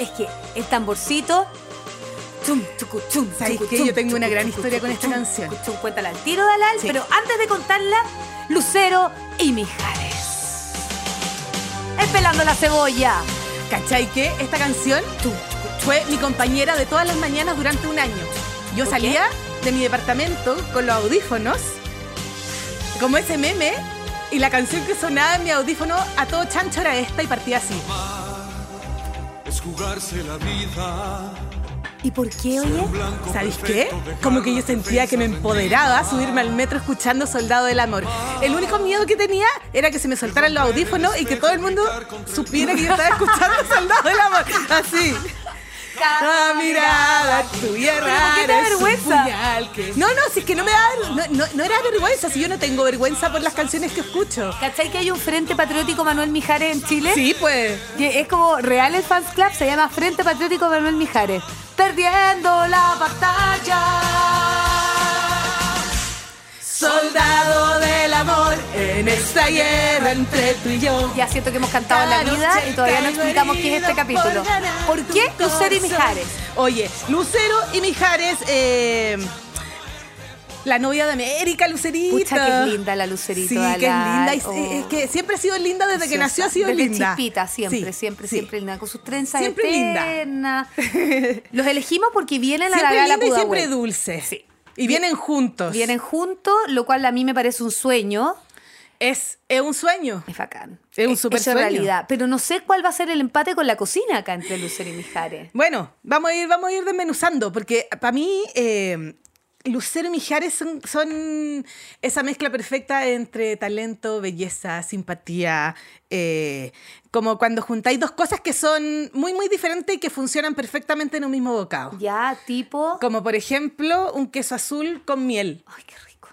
es que el tamborcito. Chum, chucu, chum, ¿Sabes chucu, qué? chum, Yo tengo una gran historia con esta canción. Cuéntala al tiro, Dalal, Sí. pero antes de contarla, Lucero y Mijares. Espelando la cebolla. ¿Cachai que esta canción fue mi compañera de todas las mañanas durante un año? Yo ¿Por salía de mi departamento con los audífonos, como ese meme, y la canción que sonaba en mi audífono a todo chancho era esta y partía así. Es jugarse la vida. ¿Y por qué, oye? ¿Sabéis qué? Como que yo sentía que me empoderaba subirme al metro escuchando Soldado del Amor. El único miedo que tenía era que se me soltaran los audífonos y que todo el mundo supiera que yo estaba escuchando Soldado del Amor. Así. La mirada tuya ¿Pero por qué te da rara es un vergüenza? que- No, no, si es que no me da, no, no, no era vergüenza, si yo no tengo vergüenza por las canciones que escucho. ¿Cachai que hay un Frente Patriótico Manuel Mijares en Chile? Sí, pues. Que es como real el fans club, se llama Frente Patriótico Manuel Mijares. Perdiendo la batalla. Soldado del amor en esta guerra entre tú y yo. Ya siento que hemos cantado en la vida y todavía no explicamos qué es este capítulo. por ganar ¿Por qué Lucero y. Mijares? Oye, Lucero y Mijares, eh, la novia de América, Lucerita. Pucha, que es linda la Lucerito. Sí, que es linda. y- Oh. Es que siempre ha sido linda desde que nació, ha sido Desde linda. chispita, siempre, Sí, siempre, sí. siempre linda. Con sus trenzas Siempre linda. Los elegimos porque vienen a la Siempre gala linda y siempre dulce. Sí. Y vienen juntos. Vienen juntos, lo cual a mí me parece un sueño. Es, es un sueño. Es bacán. Es un Hecho super sueño. realidad. Pero no sé cuál va a ser el empate con la cocina acá entre Lucero y Mijares. Bueno, vamos a ir, vamos a ir desmenuzando, porque para mí eh, Lucero y Mijares son, son esa mezcla perfecta entre talento, belleza, simpatía, eh, como cuando juntáis dos cosas que son muy, muy diferentes y que funcionan perfectamente en un mismo bocado. Ya, tipo. Como por ejemplo un queso azul con miel Ay, qué rico.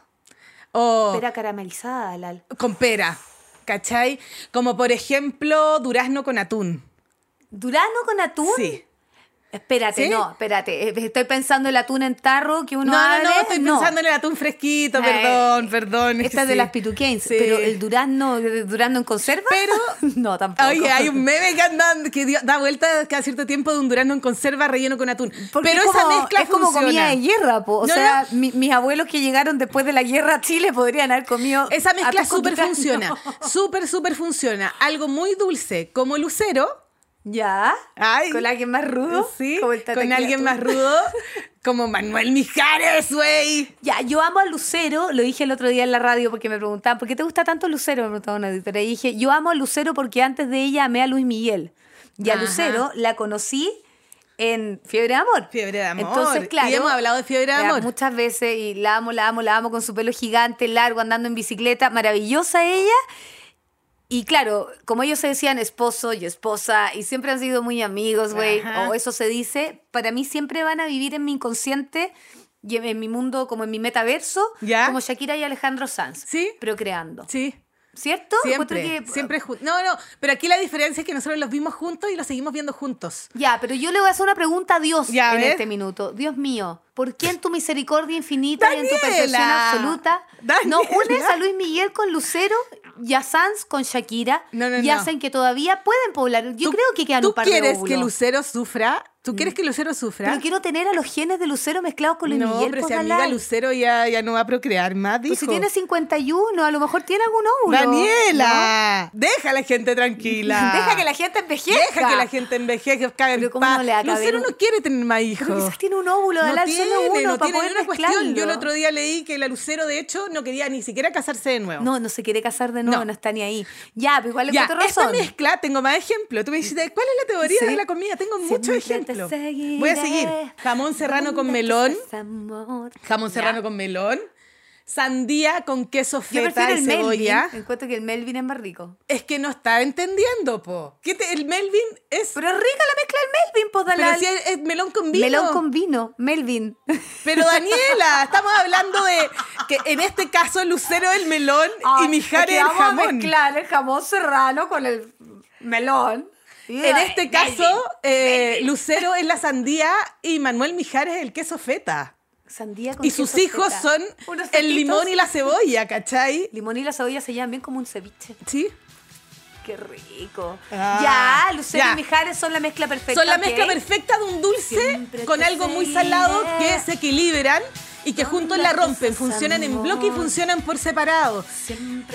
o Pera caramelizada, Lal. con pera, ¿cachai? Como por ejemplo durazno con atún. ¿Durano con atún? Sí. Espérate, ¿Sí? no, espérate. Eh, Estoy pensando el atún en tarro que uno No, no, abre. no, estoy pensando en el atún fresquito, perdón, perdón. es Esta es de las pituquens, Sí. pero el durazno, el durazno en conserva. Pero- no, tampoco. Oye, hay un meme que anda, que da vuelta cada cierto tiempo de un durazno en conserva relleno con atún. Porque pero es esa mezcla es como funciona. comida de guerra, po. O No, sea, no. mi- mis abuelos que llegaron después de la guerra a Chile podrían haber comido. Esa mezcla súper funciona. Súper, súper funciona. Algo muy dulce, como lucero. ¿Ya? Ay. ¿Con alguien más rudo? Sí, Como el con alguien más rudo. Como Manuel Mijares, güey. Ya, yo amo a Lucero, lo dije el otro día en la radio porque me preguntaban, ¿por qué te gusta tanto Lucero? Me preguntaba una editora. Y dije, yo amo a Lucero porque antes de ella amé a Luis Miguel. Y a Ajá. Lucero la conocí en Fiebre de Amor. Fiebre de amor. Entonces, claro. Y hemos hablado de fiebre de amor. Muchas veces, y la amo, la amo, la amo con su pelo gigante, largo, andando en bicicleta, maravillosa ella. Y claro, como ellos se decían esposo y esposa, y siempre han sido muy amigos, güey, o eso se dice, para mí siempre van a vivir en mi inconsciente y en, mi mundo, como en mi metaverso, ¿Ya? como Shakira y Alejandro Sanz, Sí. procreando. Sí. ¿Cierto? Siempre, que- siempre No, no, pero aquí la diferencia es que nosotros los vimos juntos y los seguimos viendo juntos. Ya, pero yo le voy a hacer una pregunta a Dios Ya, en este minuto. Dios mío, ¿por qué en tu misericordia infinita y en tu perfección absoluta no Daniela. unes a Luis Miguel con Lucero y a Sanz con Shakira No, no, y hacen que todavía pueden poblar? Yo ¿Tú- creo que quedan ¿Tú un par de quieres óvulos. que Lucero sufra? ¿Tú quieres que Lucero sufra? Pero quiero tener a los genes de Lucero mezclados con Luis no, Miguel. pero pues, si amiga. Lucero ya, ya no va a procrear más, dijo. Pues si tiene 51, a lo mejor tiene algún óvulo. Daniela, deja a la gente tranquila. Deja que la gente envejezca. Deja que la gente envejezca, en Pero ¿cómo paz. no le Lucero no quiere tener más hijos. Pero quizás tiene un óvulo, no Dalal, tiene, solo uno, no para tiene poder cuestión. Yo el otro día leí que la Lucero, de hecho, no quería ni siquiera casarse de nuevo. No, no se quiere casar de nuevo, no, No. está ni ahí. Ya, pero igual le Ya, encuentro esta razón. mezcla, tengo más ejemplos. Tú me dices, ¿cuál es la teoría Sí. de la comida? Tengo Siempre muchos te seguiré, Voy a seguir. Jamón serrano con melón. Jamón serrano con melón. Sandía con queso feta y cebolla. Melvin. Encuentro que el Melvin es más rico. Es que no está entendiendo, po. ¿Qué te- el Melvin es. Pero es rica la mezcla del Melvin, Pero Dalal. si es, es melón con vino. Melón con vino, Melvin. Pero Daniela, estamos hablando de que en este caso Lucero el melón y Mijares el Ah, vamos a jamón. mezclar el jamón serrano con el melón. En este caso, eh, Lucero es la sandía y Manuel Mijares el queso feta. Sandía con Y sus queso hijos feta. son Unos el limón y la cebolla, ¿cachai? Limón y la cebolla se llevan bien como un ceviche. Sí. qué rico. Ah, ya, Lucero ya. y Mijares son la mezcla perfecta. Son la mezcla perfecta de un dulce con algo muy salado que se equilibran y que juntos la rompen. Funcionan en bloque y funcionan por separado.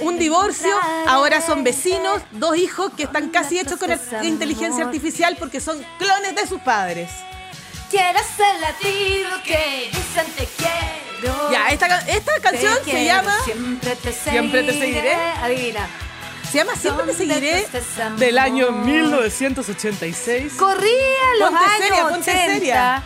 Un divorcio, ahora son vecinos, dos hijos que están casi hechos con inteligencia artificial porque son clones de sus padres. Quiero ser latido que dicen te quiero. Ya, esta, esta canción Te se quiero, llama Siempre te seguiré. Siempre te seguiré. Adivina. se llama Siempre te ¿Dónde seguiré del año 1986. Corría los Ponte años seria, ponte 80, seria.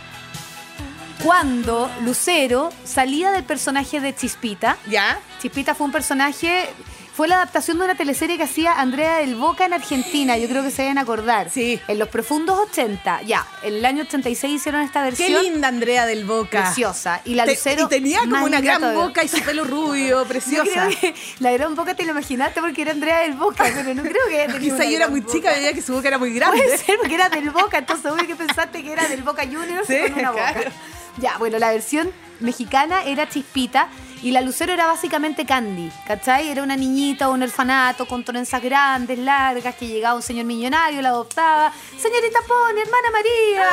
Cuando Lucero salía del personaje de Chispita. ¿Ya? Chispita fue un personaje. Fue la adaptación de una teleserie que hacía Andrea del Boca en Argentina. Yo creo que se deben acordar. Sí. En los profundos 80. Ya, en el año 86 hicieron esta Qué versión. linda Andrea del Boca. Preciosa. Y la Te- Lucero. y tenía como una gran todavía. boca y su pelo rubio, Yo preciosa. creo que la gran boca te lo imaginaste porque era Andrea del Boca, pero no creo que haya Quizá yo era muy boca. chica, veía que su boca era muy grande. Puede ser porque era del Boca, entonces obvio que pensaste que era del Boca Juniors Sí, con una boca. claro. Ya, bueno, la versión mexicana era Chispita y la Lucero era básicamente Candy, ¿cachai? Era una niñita o un orfanato con trenzas grandes, largas, que llegaba un señor millonario, la adoptaba. Señorita Pony, hermana María,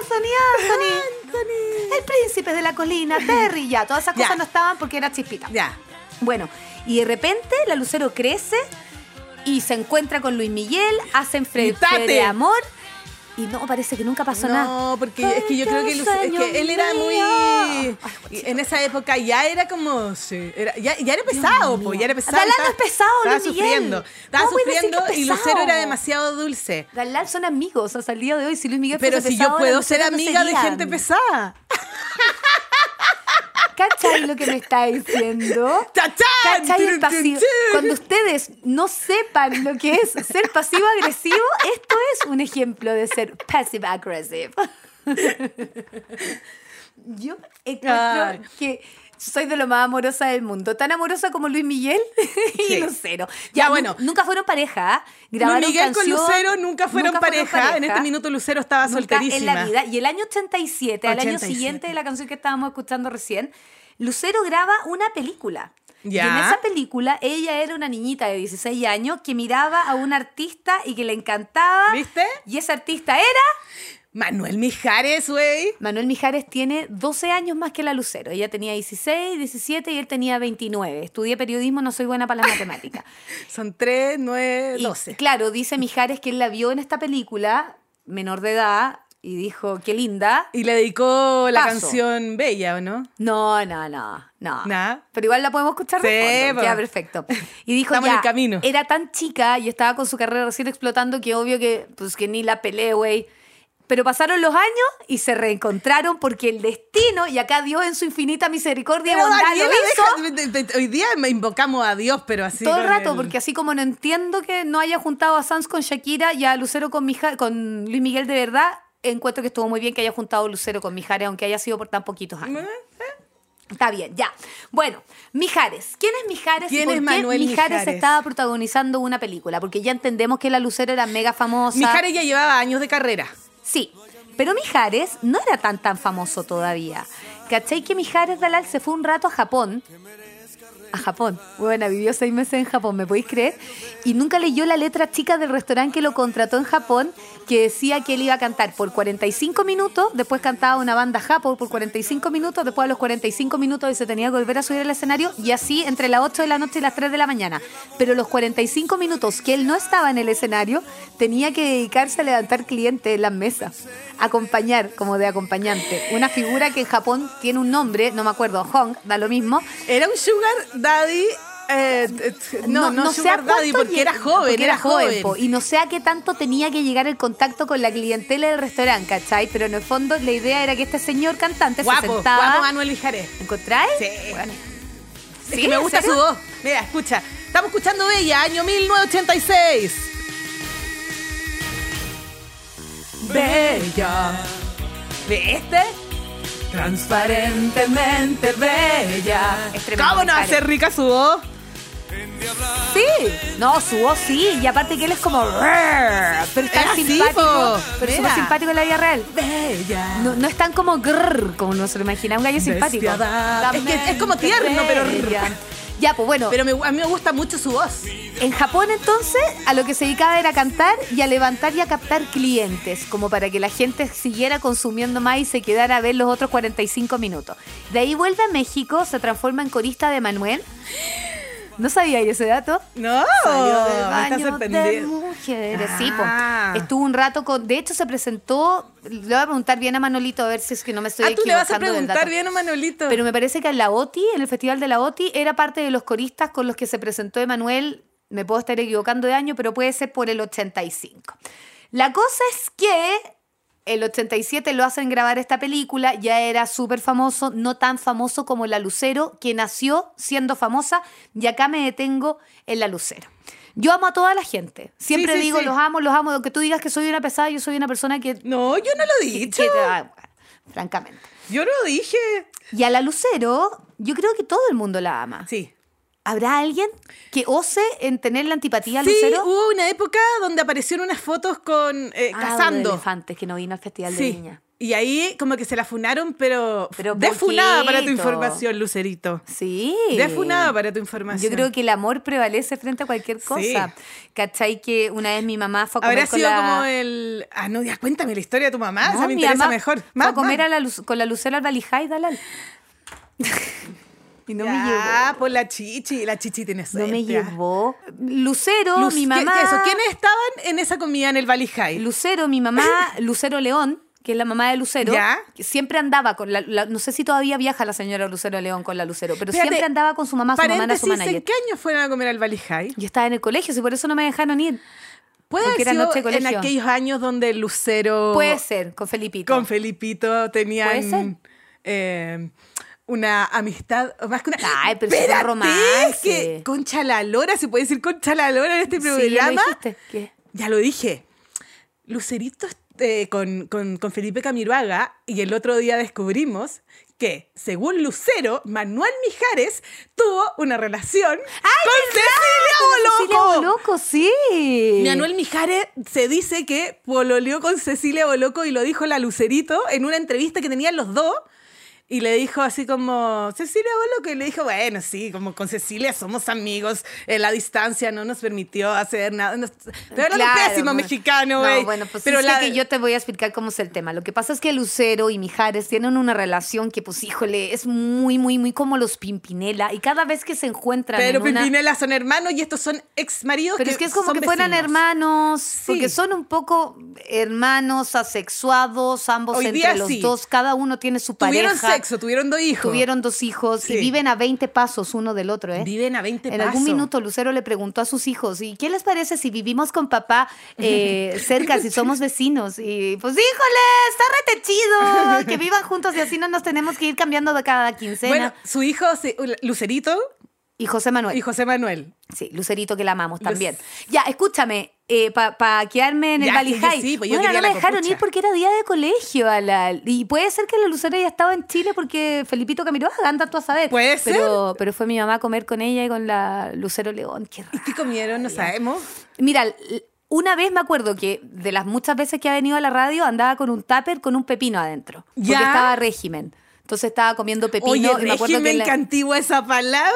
Anthony, Anthony, el príncipe de la colina, Terry, ya, todas esas Ya. cosas no estaban porque era Chispita. Ya. Bueno, y de repente la Lucero crece y se encuentra con Luis Miguel, hacen fre Y Tate. de amor y no, parece que nunca pasó nada. No, porque es que yo creo que, es que él era muy. En esa época ya era como. sí, era- ya, ya era pesado, pues, ya era pesado. Galán no es pesado, Estaba Luis Miguel. sufriendo. Estaba ¿Cómo puedes decir sufriendo y Lucero era demasiado dulce. Galán son amigos hasta el día de hoy. Si Luis Miguel Pero si pesado, yo puedo ser no amiga de gente pesada. ¿Cachai lo que me está diciendo? ¿Cachai el pasivo? Cuando ustedes no sepan lo que es ser pasivo-agresivo, esto es un ejemplo de ser passive-aggressive. Yo encuentro que soy de lo más amorosa del mundo. Tan amorosa como Luis Miguel y Sí. Lucero. Ya, bueno. Nunca fueron pareja. ¿ah? Grabaron Luis Miguel con Lucero nunca fueron, pareja. En este minuto Lucero estaba Nunca solterísima. en la vida. Y el año 87, al año 87. siguiente de la canción que estábamos escuchando recién, Lucero graba una película. Y en esa película ella era una niñita de 16 años que miraba a un artista y que le encantaba. ¿Viste? Y ese artista era... Manuel Mijares, güey. Manuel Mijares tiene 12 años más que la Lucero. Ella tenía 16, 17 y él tenía 29. Estudié periodismo, no soy buena para las matemáticas. Son 3, 9, Y, 12. claro, dice Mijares que él la vio en esta película, menor de edad, y dijo, qué linda. Y le dedicó la Paso. canción Bella, ¿o no? No, no, no, no. Nada. Pero igual la podemos escuchar de Sí, fondo, po. queda perfecto. Y dijo Estamos en ya, el camino. era tan chica y estaba con su carrera recién explotando que obvio que, pues, que ni la peleé, güey. Pero pasaron los años y se reencontraron porque el destino, y acá Dios en su infinita misericordia y bondad Daniela, lo hizo deja- de- de- de- hoy día me invocamos a Dios, pero así. todo el rato, el- porque así como no entiendo que no haya juntado a Sanz con Shakira y a Lucero con, Mija- con Luis Miguel de verdad, encuentro que estuvo muy bien que haya juntado a Lucero con Mijares, aunque haya sido por tan poquitos años. Está bien, ya. Bueno, Mijares. ¿Quién es Mijares ¿Quién y por es qué Mijares, Mijares? estaba protagonizando una película? Porque ya entendemos que la Lucero era mega famosa. Mijares ya llevaba años de carrera. Sí, pero Mijares no era tan tan famoso todavía. ¿Cachai que Mijares Dalal se fue un rato a Japón? A Japón. Bueno, vivió seis meses en Japón, ¿me podéis creer? Y nunca leyó la letra chica del restaurante que lo contrató en Japón, que decía que él iba a cantar por 45 minutos, después cantaba una banda Japón por 45 minutos, después a los 45 minutos se tenía que volver a subir al escenario, y así entre las 8 de la noche y las 3 de la mañana. Pero los 45 minutos que él no estaba en el escenario, tenía que dedicarse a levantar clientes en las mesas, acompañar como de acompañante. Una figura que en Japón tiene un nombre, no me acuerdo, Hong, da lo mismo, Era un sugar daddy. eh, eh, no, no, sé sugar a daddy, porque era joven, porque era joven. po, y no sé a qué tanto tenía que llegar el contacto con la clientela del restaurante, ¿cachai? Pero en el fondo la idea era que este señor cantante se guapo, sentaba... guapo Manuel Mijares. ¿Encontráis? Sí. Bueno. Es ¿Sí? que me ¿En gusta su voz. Mira, escucha. Estamos escuchando Bella, año 1986. Bella. ¿Viste? Transparentemente bella. ¿Cómo no Mijares. hace rica su voz? Sí, no, su voz sí, y aparte que él es como... Pero es tan simpático, pero es súper simpático en la vida real. Bella. No, no es tan como grrr, como uno se lo imagina, un gallo simpático. Es que es como tierno, pero. Ya, pues bueno. Pero me- a mí me gusta mucho su voz. En Japón entonces a lo que se dedicaba era a cantar y a levantar y a captar clientes, como para que la gente siguiera consumiendo más y se quedara a ver los otros 45 minutos. De ahí vuelve a México, se transforma en corista de Manuel. ¿No sabía ese dato? No, Salió del baño de sorprendiendo. mujeres. Sí. Ah. Estuvo un rato con. De hecho, se presentó. Le voy a preguntar bien a Manolito a ver si es que no me estoy Ah, tú le vas a equivocando preguntar bien a Manolito. Pero me parece que en la OTI, en el Festival de la OTI, era parte de los coristas con los que se presentó Emanuel. Me puedo estar equivocando de año, pero puede ser por el 85. La cosa es que el 87 lo hacen grabar esta película, ya era súper famoso, no tan famoso como La Lucero, que nació siendo famosa, y acá me detengo en La Lucero. Yo amo a toda la gente. Siempre Sí, sí, digo, sí. los amo, los amo. Aunque tú digas que soy una pesada, yo soy una persona que... No, yo no lo he dicho. que- ah, bueno, francamente. Yo no lo dije. Y a la Lucero, yo creo que todo el mundo la ama. Sí. ¿Habrá alguien que ose en tener la antipatía a Sí, Lucero? hubo una época donde aparecieron unas fotos con eh, Ah, cazando. de elefantes que no vino al Festival de Sí. Viña. Y ahí como que se la funaron, pero, Pero defunada para tu información, Lucerito. Sí. Defunada para tu información. Yo creo que el amor prevalece frente a cualquier cosa. ¿Cachai? Que una vez mi mamá fue a comer Habrá con sido la... como el... Ah, no, ya cuéntame la historia de tu mamá, No, esa me interesa mamá mejor. Fue Más, a comer a la con la Lucero al Valijay, Dalal. y no me llevó. Ah, por la chichi, la chichi tiene No suerte. me ah. llevó. Lucero, Luz- mi ¿qué- mamá... qué eso? ¿Quiénes estaban en esa comida en el Valley High? Lucero, mi mamá, Lucero León, que es la mamá de Lucero, Ya. que siempre andaba con la, la- no sé si todavía viaja la señora Lucero León con la Lucero, pero Espérate, siempre andaba con su mamá, su mamá era su manager. ¿en qué año fueron a comer al Valley High? Yo estaba en el colegio, si por eso no me dejaron ir. Puede Porque haber sido noche de en colegio. aquellos años donde Lucero Puede ser, con Felipito. con Felipito tenían Puede ser. eh, una amistad, más que una... Ay, pero Espérate, romance. que Concha la Lora, ¿se puede decir Concha la Lora en este Sí, ya lo programa? ¿Qué? Ya lo dije. Lucerito eh, con, con- con Felipe Camiroaga y el otro día descubrimos que, según Lucero, Manuel Mijares tuvo una relación con Cecilia Boloco. Cecilia Boloco, sí. Manuel Mijares se dice que pololeó con Cecilia Boloco y lo dijo la Lucerito en una entrevista que tenían los dos. Y le dijo así como, Cecilia Boloco, y le dijo, bueno, sí, como con Cecilia somos amigos, eh, la distancia no nos permitió hacer nada. No, pero era un pésimo no. mexicano, No, güey. bueno, pues pero es la- que yo te voy a explicar cómo es el tema. Lo que pasa es que Lucero y Mijares tienen una relación que, pues, híjole, es muy, muy, muy como los Pimpinela. Y cada vez que se encuentran Pero en una... Pimpinela son hermanos y estos son ex maridos Pero es que es como que fueran hermanos, Sí. porque son un poco hermanos asexuados, ambos Hoy entre los sí. dos, cada uno tiene su pareja. Tuvieron sexo, tuvieron dos hijos. Tuvieron dos hijos Sí. y viven a 20 pasos uno del otro, ¿eh? Viven a 20 En pasos. algún minuto Lucero le preguntó a sus hijos, ¿y qué les parece si vivimos con papá eh, cerca, si somos vecinos? Y pues, híjole, está rete chido que vivan juntos y así no nos tenemos que ir cambiando de cada quincena. Bueno, su hijo, Lucerito y José Manuel. y José Manuel. Sí, Lucerito que la amamos Luz- también. Ya, escúchame, para quedarme en el Valley High. sí, pues Bueno, no me dejaron ir porque era día de colegio. a la- y puede ser que la Lucero ya estaba en Chile porque Felipito Camiroaga anda tú a saber. Puede pero, Pero fue mi mamá a comer con ella y con la Lucero León. Qué ¿Y qué comieron? No sabemos. Mira, una vez me acuerdo que de las muchas veces que ha venido a la radio andaba con un tupper con un pepino adentro. Porque ¿Ya? estaba régimen. Entonces estaba comiendo pepino Oye, y me acuerdo que la- que antigua esa palabra.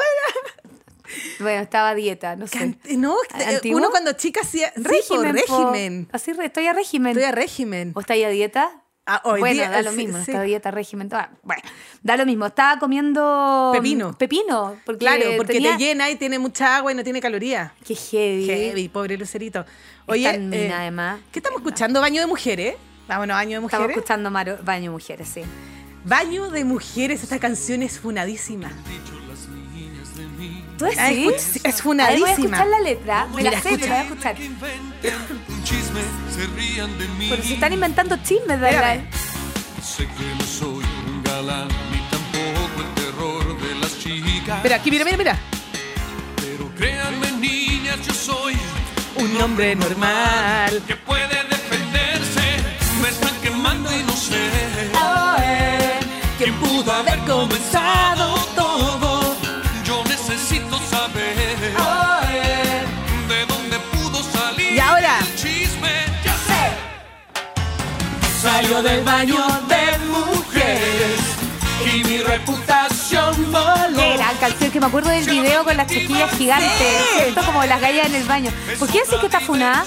Bueno, estaba a dieta, no sé. No, eh, ¿Antiguo? uno cuando chica hacía sí, po, régimen. po. régimen. Así, re- estoy a régimen. Estoy a régimen. ¿O está ahí a dieta? Ah, hoy bueno, día, da lo mismo, sí. está a dieta, régimen. toda- Bueno, da lo mismo. Estaba comiendo. Pepino. Pepino. Porque Claro, porque tenía- te llena y tiene mucha agua y no tiene calorías. Qué heavy. Heavy, pobre Lucerito. Oye, eh, mina, además. ¿qué estamos escuchando? ¿Baño de mujeres? Vámonos, baño de Estamos mujeres. escuchando Maro- Baño Mujeres, sí. Baño de mujeres, esta canción es funadísima. ¿Tú Ah, sí? escuch- es A ver, voy a funadísima. escuchar la letra. Me Mira, la sé, escucha. la voy a escuchar. Un chisme, se rían de mí. Pero si están inventando chismes, ¿verdad? Sé que no soy un galán, ni tampoco el terror de las chicas. Pero aquí, mira, mira, mira. Pero créanme, niñas, yo soy Un hombre normal. que puede defenderse. Me están quemando y no sé ¿Quién pudo haber comenzado todo? Salió del baño de mujeres y mi reputación voló. Qué gran canción que que me acuerdo del video con las chiquillas gigantes, ¿cierto? Como las gallas en el baño. ¿Por qué decís que está funada?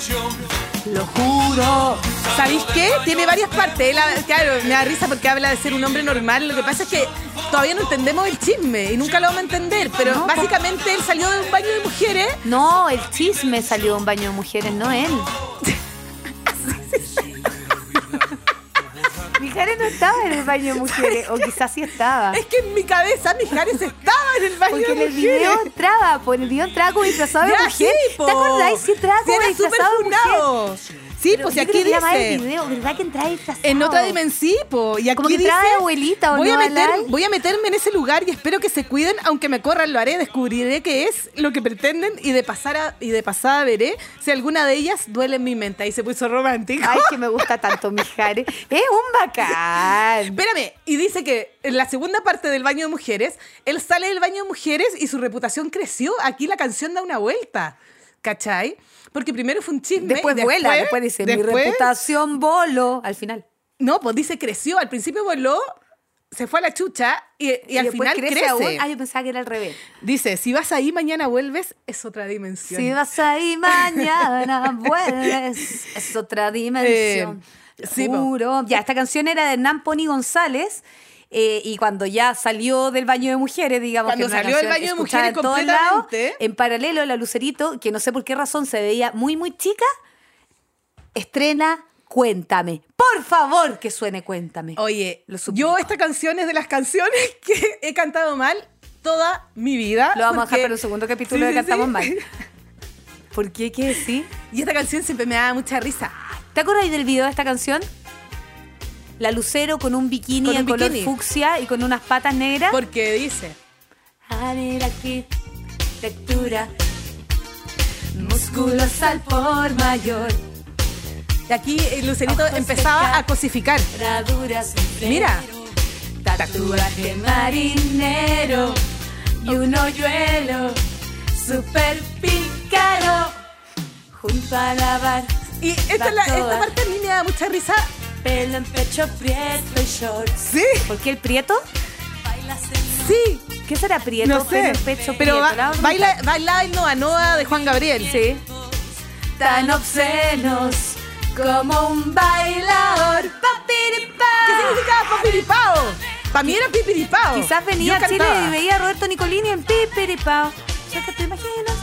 Lo juro. ¿Sabéis qué? Tiene varias partes. Él, ha- claro, me da risa porque habla de ser un hombre normal. Lo que pasa es que todavía no entendemos el chisme y nunca lo vamos a entender. Pero No, básicamente él salió de un baño de mujeres. No, el chisme salió de un baño de mujeres, no él. Mijares no estaba en el baño de mujeres, o quizás sí estaba. Es que en mi cabeza Mijares estaba en el baño Porque de en el mujeres. video entraba, en el video entraba como disfrazado de mujer. sí. ¿Te acordáis? Sí entraba como disfrazado de mujer. Sí, pues yo aquí más el dice. video, ¿verdad que disfrazado? En otra dimensión, po, y aquí Como que dice, de abuelita, ¿o voy no, a meter, voy a meterme en ese lugar y espero que se cuiden, aunque me corran lo haré, descubriré qué es lo que pretenden y de pasar a- y de pasada veré si alguna de ellas duele en mi mente. Ahí se puso romántico. Ay, que me gusta tanto Mijares. Es un bacán. Espérame, y dice que en la segunda parte del baño de mujeres, él sale del baño de mujeres y su reputación creció. Aquí la canción da una vuelta. ¿Cachai? Porque primero fue un chisme. Después vuela, después dice, mi reputación bolo. Al final. No, pues dice creció. Al principio voló, se fue a la chucha y, y al final crece. aún. Ah, yo pensaba que era al revés. Dice, si vas ahí, mañana vuelves, es otra dimensión. Si vas ahí mañana, vuelves. Es otra dimensión. Eh, sí. Juro. Ya, esta canción era de Pony González. Eh, y cuando ya salió del baño de mujeres, digamos Cuando que salió del baño de mujeres en todos lados, completamente. en paralelo la Lucerito, que no sé por qué razón se veía muy muy chica, estrena Cuéntame. Por favor, que suene Cuéntame. Oye, Lo yo esta canción es de las canciones que he cantado mal toda mi vida. Lo vamos a dejar para un segundo capítulo Sí, de Cantamos sí. Mal. ¿Por qué? ¿Qué decir? Y esta canción siempre me da mucha risa. ¿Te acuerdas del video de esta canción? La Lucero con un bikini Con un en color bikini. fucsia y con unas patas negras. Porque dice, Arquitectura, músculos al por mayor, y aquí el Lucerito Ojos empezaba a cosificar. Mira. tatuaje marinero y un hoyuelo super pícaro junto a la bar, Y esta, es la- esta parte a mí me da mucha risa. Pelo en pecho prieto y shorts. Sí, ¿Por qué el prieto? sí. ¿Qué será prieto? No sé. Pelo en pecho Pero prieto. ba- baila, baila el Noa Noa de Juan Gabriel. Sí. Tan obscenos como un bailador. ¿Qué Papiripá. significa papiripao? Para mí era pipiripao. Quizás venía Yo a Chile cantaba. y veía a Roberto Nicolini en Pipiripao. Ya que te imaginas.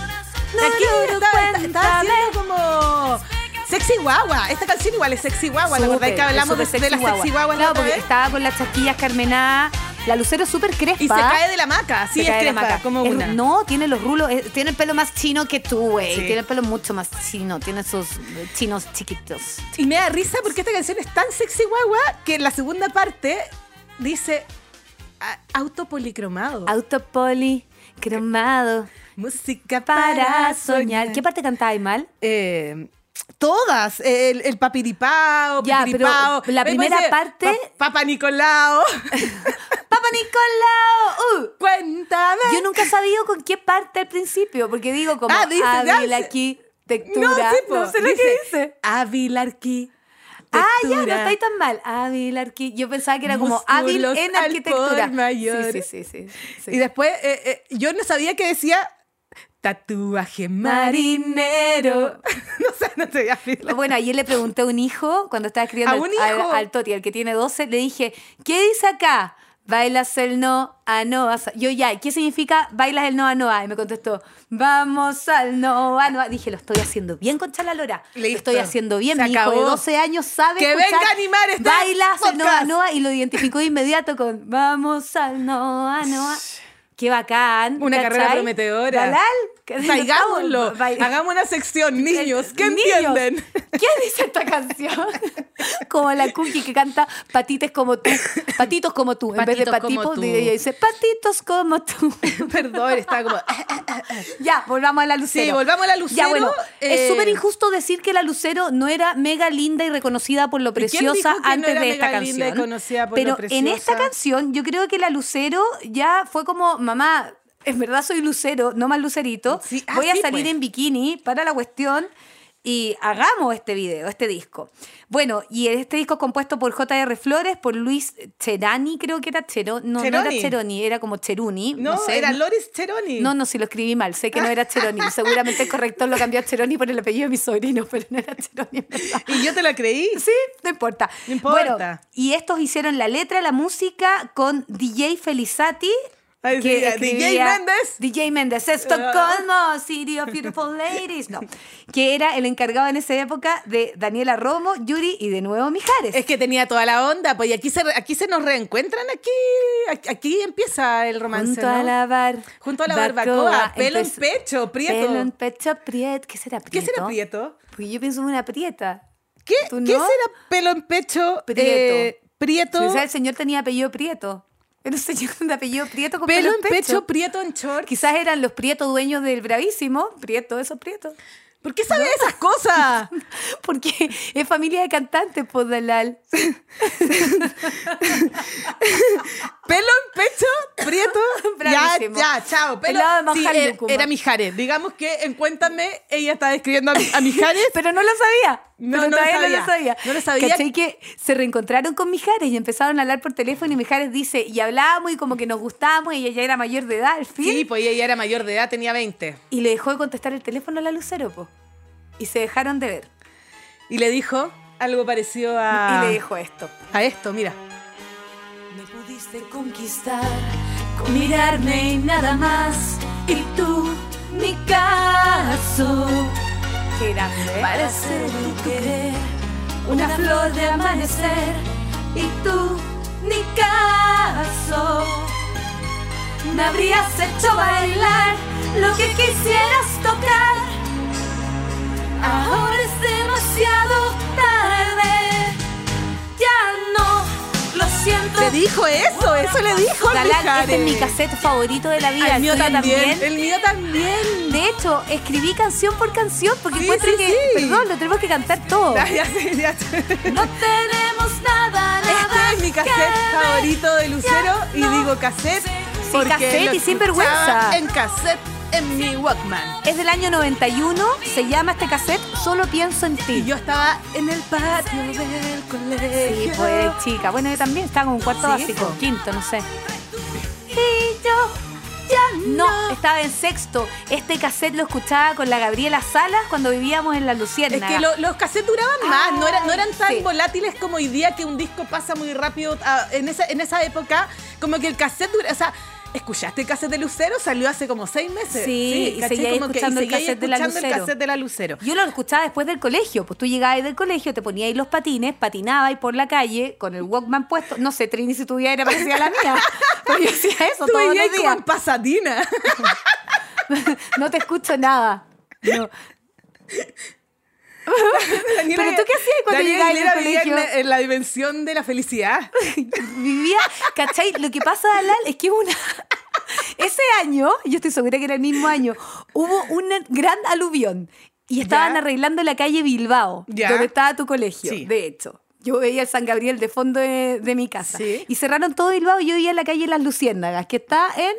No, Aquí no, no, está, sexy guagua. Esta canción igual es sexy guagua. La verdad es que hablamos de, la sexy guagua la Claro, porque estaba con las chaquillas carmenadas. La Lucero es súper crespa. Y se cae de la maca. Sí, Se es crespa, maca. como Es- una. No, tiene los rulos. eh, Tiene el pelo más chino que tú, güey. Sí. Tiene el pelo mucho más chino. Tiene esos eh, chinos chiquitos. Y me da risa porque esta canción es tan sexy guagua que en la segunda parte dice autopolicromado. Autopoli, cromado. Música Para soñar. ¿Qué parte cantáis mal? Eh, todas. El, el papiripao, Ya, pero la primera parte- pa- Papa Nicolau. ¡Papa Nicolau! Uh. Cuéntame. Yo nunca he sabido con qué parte al principio, porque digo como Ah, dice, Ávila aquí, No, textura. sí, po, no sé lo que dice. Avilarqui. Ah, ya, no textura. estáis tan mal. Hábil. Yo pensaba que era como hábil en arquitectura. mayor. Sí, sí, sí, sí, sí. Y después, eh, eh, yo no sabía que decía tatuaje marinero. no sé, no sé. ya, filo. Bueno, ayer le pregunté a un hijo, cuando estaba escribiendo ¿A al- al, al Toti, al que tiene 12, le dije, ¿qué dice acá? Bailas el no a no. a sa-". Yo ya, ¿qué significa bailas el no a no? a? Y me contestó, vamos al no a no. a". Dije, lo estoy haciendo bien con Chalolora. Lo estoy haciendo bien. Se Mi hijo de acabó. 12 años sabe Que escuchar venga a animar este Bailas el no a podcast. no a", y lo identificó de inmediato con vamos al no a no. A". Qué bacán. Una ¿cachai? carrera prometedora. Dalal, que- Traigámoslo. Bai- Hagamos una sección, niños. ¿Qué Niños, entienden? ¿Qué dice esta canción? como la cookie que canta patites como tú. Patitos como tú. En vez de Patitos ella dice patitos como tú. Perdón, estaba como. ya, volvamos a la Lucero. Sí, volvamos a la Lucero. Ya, bueno, es eh, súper injusto decir que la Lucero no era mega linda y reconocida por lo preciosa no antes de esta mega linda y canción. por lo Pero en esta canción, yo creo que la Lucero ya fue como, mamá, en verdad soy Lucero, no más Lucerito. Sí, ah, Voy a sí, salir pues. en bikini para la cuestión. y hagamos este video, este disco. Bueno, y este disco es compuesto por J.R. Flores, por Luis Cherani, creo que era Chero, no, no era Cheroni. Cheroni, era como Cheruni. No, No, sé. era Loris Cheroni. No, no, si lo escribí mal, sé que no era Cheroni. Seguramente el corrector lo cambió a Cheroni por el apellido de mi sobrino, pero no era Cheroni. Y yo te la creí. Sí, no importa. No importa. Bueno, y estos hicieron la letra, la música con DJ Felizati. Ay, sí, que DJ Méndez. DJ Méndez, Estocolmo, City of Beautiful Ladies. No, que era el encargado en esa época de Daniela Romo, Yuri y de nuevo Mijares. Es que tenía toda la onda, pues y aquí se, aquí se nos reencuentran, aquí, aquí, empieza el romance. Junto a la bar. Junto a la barbacoa, pelo en pecho, prieto. Pelo en pecho, prieto. ¿Qué será ¿Qué prieto? será prieto? Porque yo pienso en una prieta. ¿Qué, ¿Tú ¿qué no? será pelo en pecho? Prieto. eh, prieto. O sea, el señor tenía apellido Prieto. Era un señor de apellido Prieto con pelo en pecho, prieto en short. Quizás eran los Prieto dueños del Bravísimo. Prieto, esos Prieto. ¿Por qué sabes esas cosas? Porque es familia de cantantes, pues, Dalal. Pelo en pecho, prieto. Bravísimo. ya, chao. Pelo, sí, era, era Mijares. Digamos que en Cuéntame, ella estaba describiendo a, a Mijares. Pero no lo sabía. No, Pero no lo todavía no sabía. lo sabía. No lo sabía. ¿Cachai? que se reencontraron con Mijares y empezaron a hablar por teléfono y Mijares dice, y hablábamos y como que nos gustábamos y ella ya era mayor de edad al fin. Sí, pues ella ya era mayor de edad, tenía 20. Y le dejó de contestar el teléfono a la Lucero, po. Y se dejaron de ver. Y le dijo algo parecido a, Y le dijo esto. a esto, mira. Me pudiste conquistar con mirarme y nada más. Y tú, mi caso. Qué grande. Para ser tu querer, una flor de amanecer. Y tú, mi caso. Me habrías hecho bailar lo que quisieras tocar. Ahora es demasiado tarde. Siento. Le dijo eso, eso le dijo al Galán, este es mi cassette favorito de la vida. El mío tuyo también, El mío también. De hecho, escribí canción por canción porque Sí, encuentro sí, que, sí. perdón, lo tenemos que cantar todo. Ya, ya sé, ya sé. No tenemos nada, nada Este es mi cassette que favorito de Lucero y digo cassette porque cassette y sin vergüenza. En cassette en mi Walkman. Es del año 91, se llama este cassette Solo pienso en ti. Y yo estaba en el patio del colegio. Sí, pues chica. Bueno, yo también estaba en un cuarto Sí, básico, quinto, no sé. Y yo ya no. estaba en sexto. Este cassette lo escuchaba con la Gabriela Salas cuando vivíamos en la Es Luciérnaga. que lo- los cassettes duraban más, no, era- no eran tan sí. volátiles como hoy día que un disco pasa muy rápido. Ah, en, esa, en esa época, como que el cassette dura, o sea, ¿escuchaste el cassette de Lucero? Salió hace como seis meses. Sí, y ¿cachai? seguía Como que- escuchando y el cassette de la escuchando el Lucero. cassette de la Lucero. Yo lo escuchaba después del colegio, pues tú llegabas del colegio, te ponías ahí los patines, patinabas por la calle con el Walkman puesto. No sé, Trini, si tu vida era parecida a la mía. Pero yo hacía eso Tú todos los como días. en pasatina. No te escucho nada. No. Daniela- ¿Pero tú qué hacías cuando llegabas vivía colegio? En, en la dimensión de la felicidad. Vivía, ¿cachai? Lo que pasa, Dalal, es que una... Ese año, yo estoy segura que era el mismo año, hubo un gran aluvión y estaban Ya. arreglando la calle Bilbao, Ya. donde estaba tu colegio, Sí. de hecho. Yo veía el San Gabriel de fondo de, de mi casa. Sí. Y cerraron todo Bilbao y yo vivía en la calle Las Luciérnagas, que está en.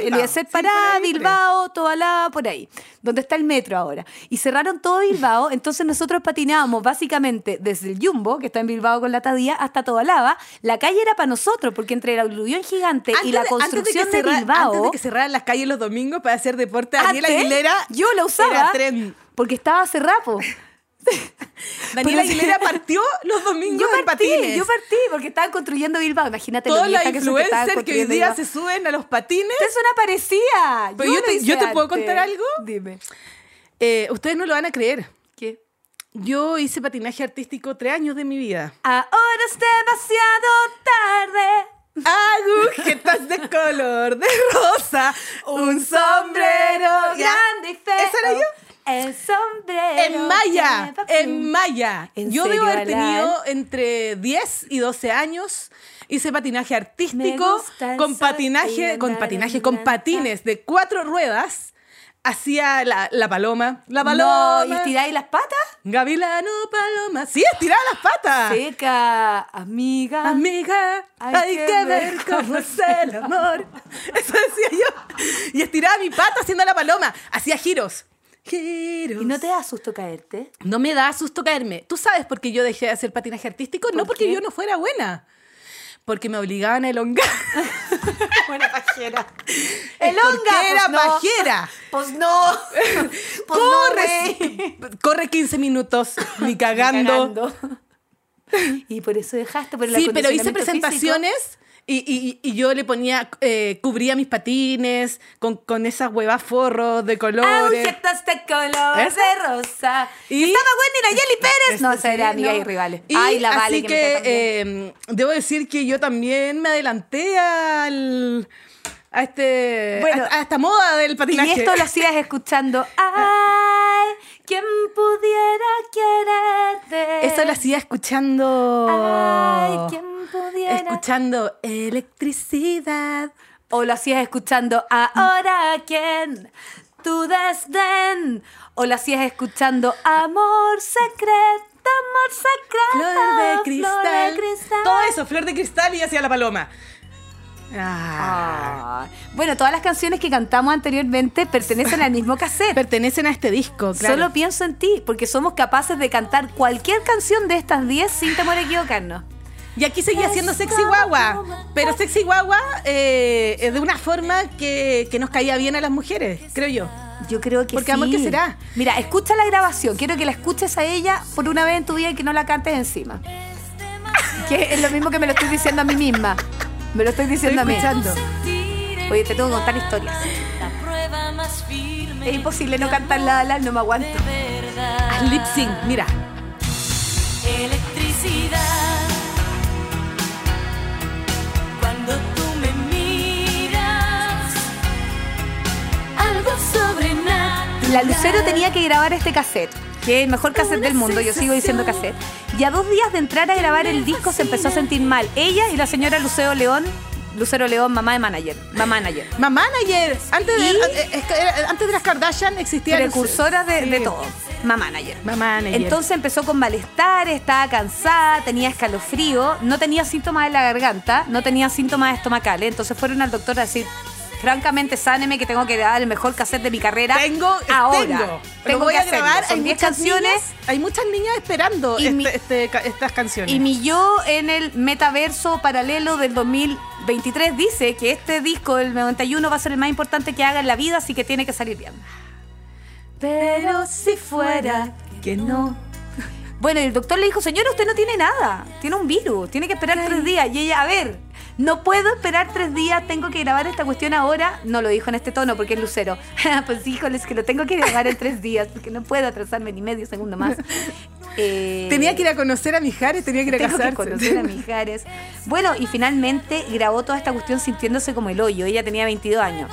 Eliezer Pará. Bilbao, Tobalá, por ahí, donde está el metro ahora. Y cerraron todo Bilbao, entonces nosotros patinábamos básicamente desde el Jumbo, que está en Bilbao con la Tadía, hasta Tobalaba. La calle era para nosotros, porque entre el aluvión gigante y la de- construcción de, Bilbao... Antes de que cerraran las calles los domingos para hacer deporte, Daniela Aguilera. yo la usaba Era tren. porque estaba cerrado. Daniela Aguilera partió los domingos Yo en partí, patines. yo partí, porque estaban construyendo Bilbao. Imagínate Todas las vieja que que influencers hoy día Bilbao. se suben a los patines. Eso no parecía. Pero yo lo te- yo te puedo contar algo. Dime. Eh, ustedes no lo van a creer. ¿Qué? Yo hice patinaje artístico tres años de mi vida. Ahora es demasiado tarde. Agujetas de color de rosa, un sombrero grande y feo. ¿Esa era yo? El sombrero. En Maya, en. Maya. ¿En Yo debo haber tenido entre 10 y 12 años. Hice patinaje artístico con patinaje, con na, patinaje, na, con patines de cuatro ruedas. Hacía la, la paloma. La No, paloma. ¿y estiráis las patas? Gavilano, paloma. Sí, estiraba las patas. Seca, amiga. Amiga, Hay hay, que ver cómo es el amor. Eso decía yo. Y estiraba mi pata haciendo la paloma. Hacía giros. ¿Y no te da susto caerte? No me da susto caerme. ¿Tú sabes por qué yo dejé de hacer patinaje artístico? no ¿Por porque qué? yo no fuera buena. Porque me obligaban a elongar. Buena pajera. El Elonga, era pues no. pajera. Pues no. Pues Corre, no, güey. corre 15 minutos, ni cagando. Cagando. Y por eso dejaste, por el Sí, pero hice presentaciones y, y- y yo le ponía, eh, cubría mis patines con, con esas huevas forros de colores. Agujetas de color ¿Esa? de rosa. Y- Y estaba Wendy Nayeli Pérez. No, esa era amiga no. y rivales. Y Ay, la así vale que, que, eh, debo decir que yo también me adelanté al, a, este, Bueno, a, a esta moda del Y patinaje. esto lo hacías escuchando. Ay, ¿quién pudiera quererte? Esto lo hacía escuchando. Ay, ¿quién pudiera? Escuchando electricidad. O lo hacías escuchando Ahora quién, tu desdén. O lo hacías escuchando Amor secreto, amor secreto. Flor de cristal. Flor de cristal. Todo eso, flor de cristal y hacia la paloma. Ah. Ah. Bueno, todas las canciones que cantamos anteriormente pertenecen al mismo cassette. Pertenecen a este disco, claro. Solo pienso en ti, porque somos capaces de cantar cualquier canción de estas 10 sin temor a equivocarnos. Y aquí seguía siendo Sexy Guagua. Pero Sexy Guagua eh, de una forma que, que nos caía bien a las mujeres, creo yo. Yo creo que Porque sí. amor, ¿qué será? Mira, escucha la grabación. Quiero que la escuches a ella por una vez en tu vida y que no la cantes encima. Que es lo mismo que me lo estoy diciendo a mí misma. Me lo estoy diciendo Estoy a mí. escuchando. Oye, te tengo que contar historias. Es imposible no cantar la ala, no me aguanto. Haz lip sync, mira. Electricidad. Cuando tú me miras, algo sobrenatural. La Lucero tenía que grabar este cassette, que es el mejor cassette del mundo, yo sigo diciendo cassette. Y a dos días de entrar a grabar el disco se empezó a sentir mal. Ella y la señora Lucero León, Lucero León, mamá de manager, mamá manager. Mamá Manager. Antes de, Y- eh, antes de las Kardashian existía. precursora de, Sí. de todo, mamá manager. Mamá Manager. Entonces empezó con malestar, estaba cansada, tenía escalofrío, no tenía síntomas de la garganta, no tenía síntomas estomacales. Entonces fueron al doctor a decir, francamente, sáneme que tengo que dar el mejor cassette de mi carrera. Tengo, ahora. tengo. Tengo Lo voy que a hacerlo. grabar. Son Hay 10 muchas canciones. niñas, hay muchas niñas esperando Y este- mi- este estas canciones. Y mi yo en el metaverso paralelo del 2023 dice que este disco del 91 va a ser el más importante que haga en la vida, así que tiene que salir bien. Pero si fuera que no. Bueno, y el doctor le dijo, señora, usted no tiene nada, tiene un virus, tiene que esperar tres días. Y ella, a ver, no puedo esperar tres días, tengo que grabar esta cuestión ahora. No lo dijo en este tono porque es lucero. pues híjoles, que lo tengo que grabar en tres días, porque no puedo atrasarme ni medio segundo más. Eh, Tenía que ir a conocer a Mijares, tenía que ir a tengo que casarse. conocer a Mijares. Bueno, y finalmente grabó toda esta cuestión sintiéndose como el hoyo. Ella tenía 22 años.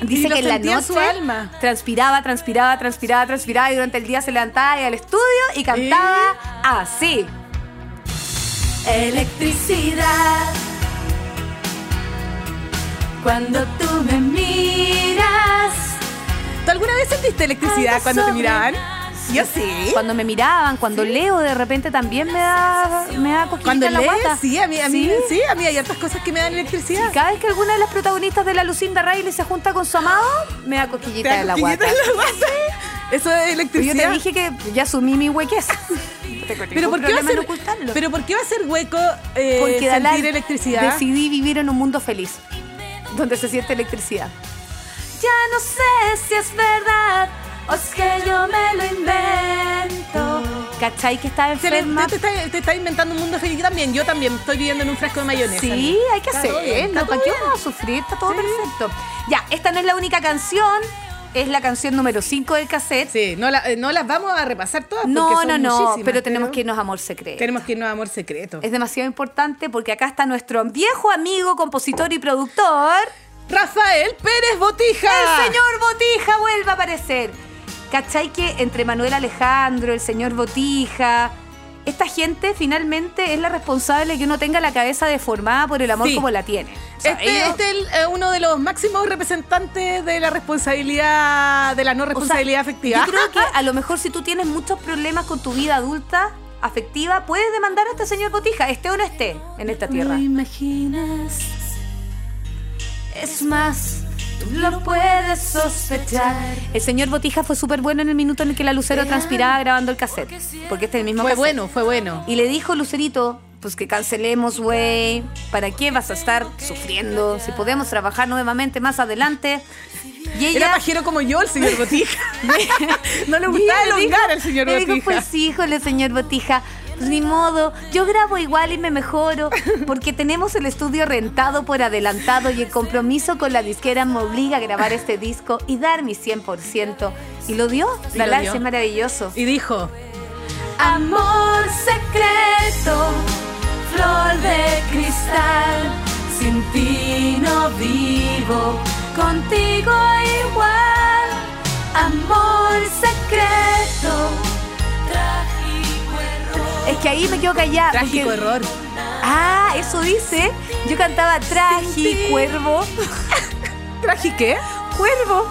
Dice que en la noche su alma. transpiraba, transpiraba, transpiraba, transpiraba y durante el día se levantaba y al estudio y cantaba así. Electricidad. Cuando tú me miras, ¿Tú alguna vez sentiste electricidad cuando te miraban? Yo sí. Cuando me miraban, cuando leo de repente también me da, me da cosquillita Cuando en la lees, guata. sí, a mí, a mí, Sí. sí, a mí hay otras cosas que me dan electricidad. Y cada vez que alguna de las protagonistas de la Lucinda Riley se junta con su amado, me da ¿Te cosquillita da en la cosquillita guata. en la guata? Eso es Pero yo electricidad. te dije que ya asumí mi huequez. pero ¿por, qué va a ser, pero ¿por qué va a ser hueco eh, Porque sentir electricidad? decidí vivir en un mundo feliz, donde se siente electricidad. Ya no sé si es verdad o es que yo me lo invento. ¿Cachai que le- enferma? te, te está, te está inventando un mundo feliz. También, yo también estoy viviendo en un frasco de mayonesa. Sí, hay que Está hacerlo. está ¿Para qué vamos a sufrir? Está todo perfecto. Ya, esta no es la única canción. Es la canción número 5 del cassette. Sí, no, la- eh, no las vamos a repasar todas. porque no, son no, no. Pero tenemos que irnos a Amor Secreto. Tenemos que irnos a Amor Secreto. Es demasiado importante porque acá está nuestro viejo amigo, compositor y productor. Rafael Pérez Botija. El señor Botija vuelve a aparecer. ¿Cachai que entre Manuel Alejandro, el señor Botija, esta gente finalmente es la responsable de que uno tenga la cabeza deformada por el amor Sí. como la tiene? O sea, Este, ellos- este es el, eh, uno de los máximos representantes de la responsabilidad, de la no o sea, responsabilidad afectiva. Yo creo que a lo mejor si tú tienes muchos problemas con tu vida adulta, afectiva, puedes demandar a este señor Botija, esté o no esté en esta tierra. lo imaginas. Es más, tú lo puedes sospechar. El señor Botija fue súper bueno en el minuto en el que la Lucero transpiraba grabando el cassette. Porque este es el mismo Fue cassette. bueno, fue bueno. Y le dijo Lucerito, pues que cancelemos, güey. ¿Para qué vas a estar sufriendo? Si podemos trabajar nuevamente más adelante. Y Era pajero como yo, el señor Botija. no le gustaba elongar al señor le Botija. dijo, pues híjole, señor Botija, pues ni modo, yo grabo igual y me mejoro, porque tenemos el estudio rentado por adelantado y el compromiso con la disquera me obliga a grabar este disco y dar mi 100%. Y lo dio, Y la lo Lala dio. es maravilloso. Y dijo, Amor secreto, flor de cristal, sin ti no vivo, contigo igual. Amor secreto, error. Es que ahí me quedo callada. trágico porque- error. Ah, eso dice. Yo cantaba traji, cuervo. ¿Trágico qué? Cuervo.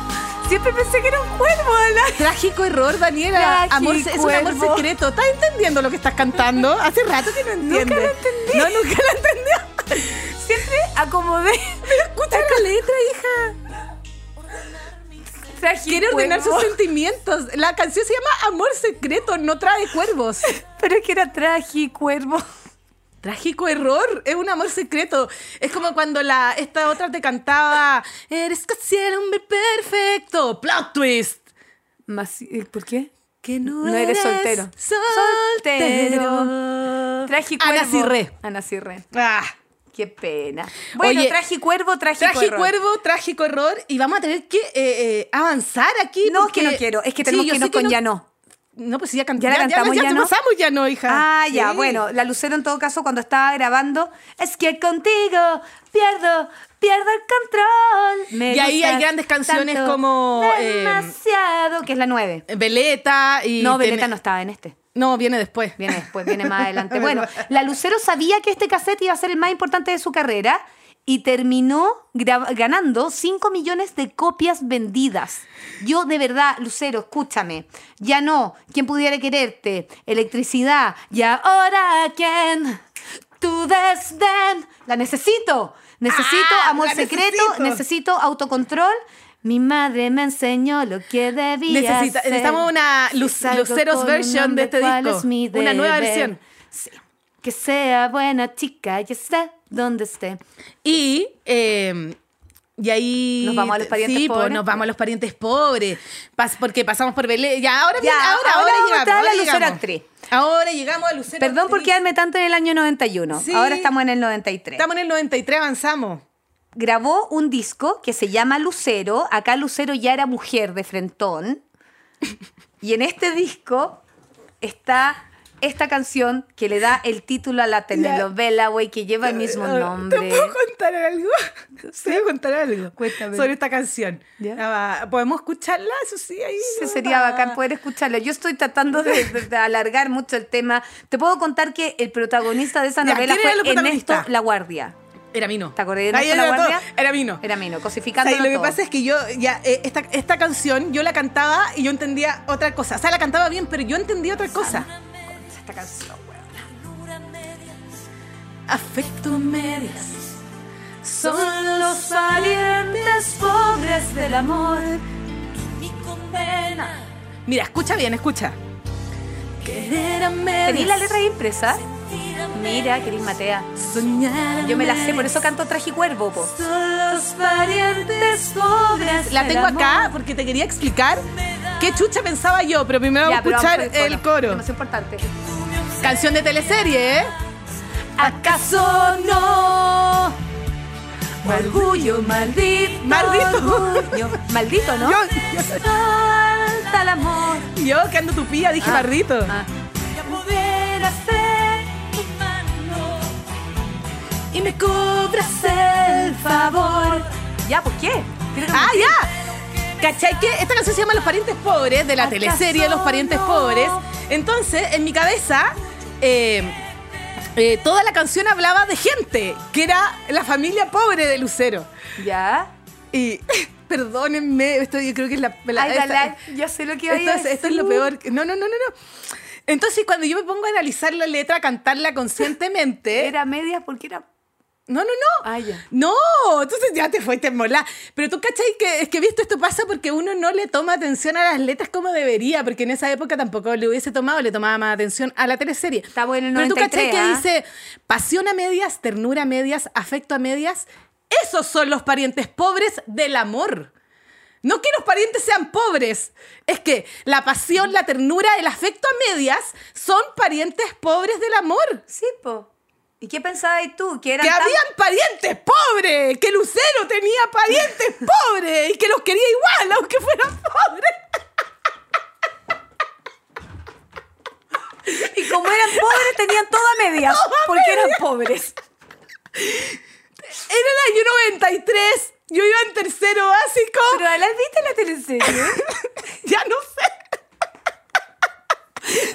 Siempre pensé que era un cuervo, Ala. Trágico error, Daniela. Trágico Amor, es un amor secreto. ¿Estás entendiendo lo que estás cantando? Hace rato que no entiendes. lo entendí. No, nunca lo entendió. Siempre acomodé. Escucha la letra, hija. Traji, Quiere ordenar cuervo. sus sentimientos. La canción se llama Amor secreto, no trae cuervos. Pero es que era cuervo. Trágico error, es un amor secreto. Es como cuando la esta otra te cantaba Eres casi el hombre perfecto. Plot twist. Eh, ¿Por qué? Que no, No eres soltero. Soltero. Traji, Ana cuervo. Cirré. Ana Cirré. Ah. Qué pena. Bueno, Oye, traji, cuervo, trágico Trágico error. cuervo, trágico error. Y vamos a tener que eh, eh, avanzar aquí. No, porque- que no quiero. Es que tenemos que irnos con no- ya no. No, pues ya, can- ¿Ya la cantamos, ya, ya ya no? pasamos ya no, hija. Ah, ya, Sí. bueno, la Lucero en todo caso cuando estaba grabando, es que contigo pierdo, pierdo el control. Me Y ahí hay grandes canciones como, eh, Demasiado, que es la 9. Veleta y... No, Veleta no estaba en este. No, viene después. Viene después, viene más adelante. Bueno, la Lucero sabía que este cassette iba a ser el más importante de su carrera y terminó ganando 5 millones de copias vendidas. Yo, de verdad, Lucero, escúchame. Ya no, ¿quién pudiera quererte? Electricidad. Y ahora, ¿quién? Tu desdén. La necesito. Necesito Ah, amor secreto, necesito. necesito autocontrol. Mi madre me enseñó lo que debía Necesita- hacer. necesitamos una Lu- Salgo Luceros version de este ¿cuál disco. es mi Una nueva versión. Sí. Que sea buena chica, ya sé dónde esté. Y, eh, y ahí... Nos vamos a los parientes sí, pues, pobres. nos vamos a los parientes pobres. Pas- porque pasamos por Belén. Ya, ahora, Ya, ahora, ahora ahora, llegamos. la ahora Lucero llegamos. actriz. Ahora llegamos a Lucero Perdón por actriz. quedarme tanto en el año 91. Sí. Ahora estamos en el 93. Estamos en el 93, avanzamos. Grabó un disco que se llama Lucero. Acá Lucero ya era mujer de frentón. Y en este disco está esta canción que le da el título a la telenovela, güey, que lleva el mismo ¿Te nombre. puedo contar algo? ¿Te puedo contar algo? Cuéntame. Sobre esta canción. Ya. Ah, ¿Podemos escucharla? Eso sí, ahí. Sí, sería bacán poder escucharlo. Yo estoy tratando de, de- de alargar mucho el tema. Te puedo contar que el protagonista de esa novela ¿quién era el fue? Ernesto La Guardia. Era Mino. ¿Te acordás de La era todo. Guardia? Era Mino. Era Mino, O sea, cosificándolo y lo que todo. pasa es que yo, ya, eh, esta, esta canción, yo la cantaba y yo entendía otra cosa. O sea, la cantaba bien, pero yo entendía otra cosa. Esta canción, güey. Afecto medias. Son los valientes pobres del amor. Mi condena. Mira, escucha bien, escucha. Querer a medias. ¿Tenís la letra impresa? Mira, Cris Matea. Yo me la sé, por eso canto Trajicuervo, po. Son los pobres La tengo acá porque te quería explicar qué chucha pensaba yo, pero primero vamos a escuchar vamos el coro. Demasiado importante. Canción de teleserie, ¿eh? ¿Acaso no? Orgullo, maldito. Maldito. orgullo. Maldito, ¿no? Yo, Falta el amor. yo que ando tupía, dije Ah, maldito. ah. Ya ser y me cobras el favor. Ya, ¿por qué? ¡Ah, ya! ¿Cachai que esta canción se llama Los parientes pobres, de la ¿Acaso teleserie Los parientes no? pobres? Entonces, en mi cabeza, eh, eh, toda la canción hablaba de gente, que era la familia pobre de Lucero. Ya. Y perdónenme, esto yo creo que es la... la- Ay, esta- Dalai, yo sé lo que esto, iba a es, esto es lo decir. peor. No, no, no, no, no. Entonces, cuando yo me pongo a analizar la letra, a cantarla conscientemente... Era media porque era No, no, no. Ah, ya. No, entonces ya te fuiste mola. Pero tú cachai que es que visto esto pasa porque uno no le toma atención a las letras como debería, porque en esa época tampoco le hubiese tomado, le tomaba más atención a la teleserie. Estamos en el Pero tú 93, cachai que dice pasión a medias, ternura a medias, afecto a medias. Esos son los parientes pobres del amor. No que los parientes sean pobres, es que la pasión, la ternura, el afecto a medias son parientes pobres del amor. Sí, po. ¿Y qué pensabas tú? Que eran Que tan- habían parientes pobres, que Lucero tenía parientes pobres y que los quería igual, aunque fueran pobres. Y como eran pobres, tenían toda medias. Porque eran pobres. Era el año 93, yo iba en tercero básico, Pero Alan, ¿viste la teleserie? ya no sé.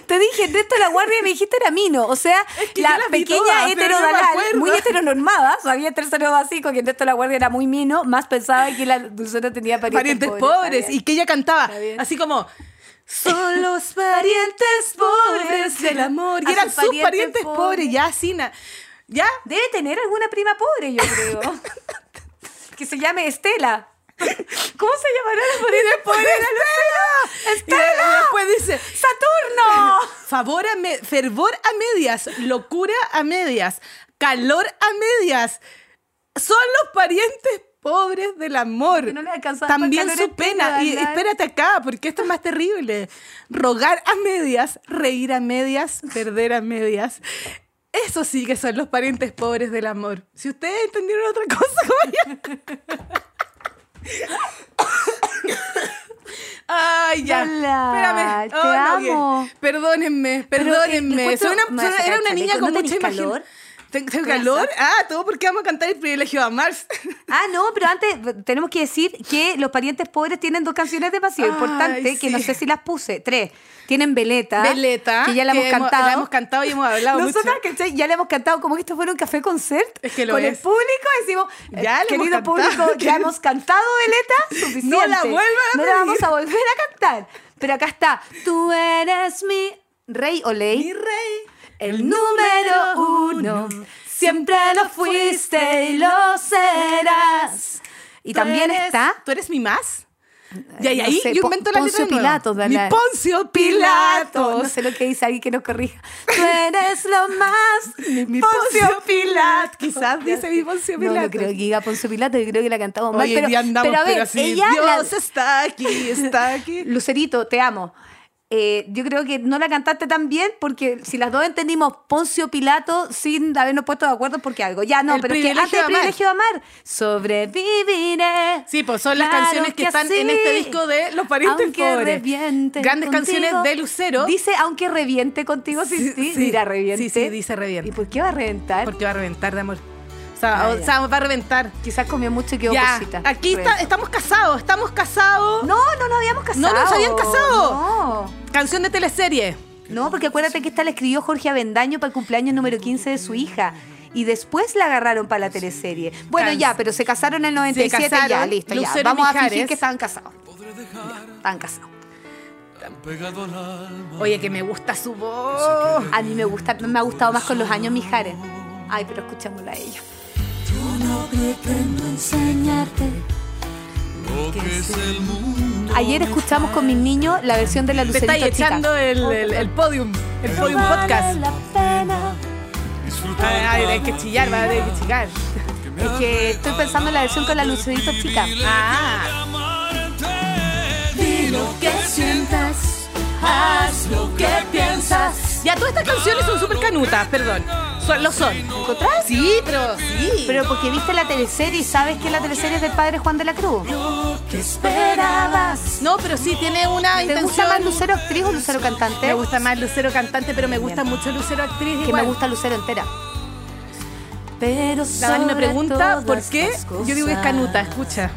Te dije, Ernesto La Guardia y me dijiste era Mino. O sea, que yo la pequeña todas, heterodalal, muy heteronormada, sabía tercero básico que Ernesto La Guardia era muy Mino, más pensaba que la Dulcera tenía parientes, Parientes pobres, y que ella cantaba así como... Son los parientes pobres del amor. Y eran sus parientes parientes pobres. pobres, ya así. na- ¿Ya? Debe tener alguna prima pobre, yo creo. que se llame Estela. ¿Cómo se llamará la pariente pobre de la ¡Estela! Y después dice... ¡Saturno! Favor a me- fervor a medias, locura a medias, calor a medias. Son los parientes pobres del amor. Que no les También su entero, pena. Y ¿verdad? espérate acá, porque esto es más terrible. Rogar a medias, reír a medias, perder a medias. Eso sí que son los parientes pobres del amor. Si ustedes entendieron otra cosa, vaya. Ay, ya. Hola, Espérame. te Oh, no, amo. Perdónenme, Pero, eh, perdónenme. Soy una- era una niña con ¿no mucha imaginación. ¿Tengo, tengo ¿Qué calor? Ah, todo porque vamos a cantar el privilegio a Mars. Ah, no, pero antes tenemos que decir que los parientes pobres tienen dos canciones demasiado Ay, importantes, que no sé si las puse. Tres. Tienen Veleta. Veleta. Que ya la hemos cantado. La hemos cantado y hemos hablado Nosotras, mucho. ¿cachai? Ya le hemos cantado como que esto fuera un café concert. Es que lo Con el público decimos, Ya eh, la hemos querido cantado, público, ya hemos cantado Veleta, suficiente. No la vuelvan a No la vamos a volver a cantar. Pero acá está, tú eres mi rey o ley. Mi rey. El número uno, siempre lo fuiste y lo serás. Y también eres- está. ¿Tú eres mi más? Y ahí, no ahí sé, yo invento la Poncio letra. Pilatos, Mi. Poncio Pilatos. No sé lo que dice alguien que nos corrija. Tú eres lo más. Mi Poncio Pilatos. Quizás dice mi Poncio No, no Pilatos. creo que diga Poncio Pilato, yo creo que la cantamos mal. Pero, andamos, pero a ver, pero así, ella, Dios la- está aquí, está aquí. Lucerito, te amo. Eh, yo creo que no la cantaste tan bien porque si las dos entendimos Poncio Pilato sin habernos puesto de acuerdo porque algo. Ya no, El pero es que antes del privilegio de amar, sobreviviré. Sí, pues son las canciones que, están en sí. este disco de Los Parientes Aunque Pobres. reviente Grandes contigo. canciones de Lucero. Dice, aunque reviente contigo ti. sí. Dirá reviente. Sí, sí, dice reviente. ¿Y por qué va a reventar? Porque va a reventar de amor. O sea, o ya. sea, va a reventar. Quizás comió mucho y quedó Ya, cosita. aquí está, estamos casados, estamos casados. No, no nos habíamos casado. No nos habían casado. No. Canción de teleserie. No, porque acuérdate que esta la escribió Jorge Avendaño para el cumpleaños número 15 de su hija. Y después la agarraron para la teleserie. Bueno, ya, pero se casaron en el 97 ya, casaron, listo, ya. Lucero Vamos a fingir que estaban casados. Dejar Estaban casados. Oye, que me gusta su voz. A mí me gusta, me ha gustado más con los años Mijares. Ay, pero escuchémosla a ella. No pretendo enseñarte Lo que es el mundo. Ayer escuchamos con mis niños la versión de la Te Lucerito estáis Chica. echando el, el, el podium, el podium podcast. la pena. Ay, hay que chillar, va a tener que chillar. Es que estoy pensando en la versión con la Lucerito Chica. Ah, Di lo que sientas, haz lo que piensas. Ya todas estas canciones son súper canutas, perdón. Son, lo son. ¿Encontrás? Sí, pero sí. Pero porque viste la teleserie y sabes que la teleserie es del padre Juan de la Cruz. ¿Qué esperabas? No, pero sí tiene una ¿Te intención. gusta más Lucero actriz o Lucero cantante? Me gusta más Lucero cantante, pero me gusta mucho Lucero actriz. que igual. me gusta Lucero entera. Pero La Dani me pregunta por qué. Yo digo que es canuta, escucha.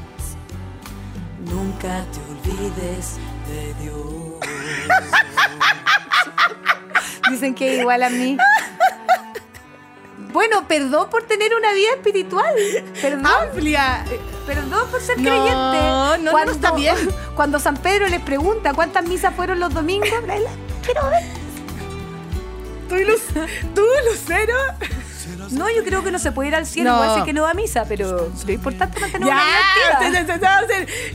Nunca te olvides de Dios. Dicen que igual a mí. Bueno, perdón por tener una vida espiritual. Perdón. Amplia. Perdón por ser No, creyente. no, no, no, está bien. Cuando San Pedro les pregunta cuántas misas fueron los domingos, quiero ver. ¿Tú, y tú, Lucero? No, yo creo que no se puede ir al cielo, No. sé que no va a misa, pero lo importante es mantener Ya, una vida activa.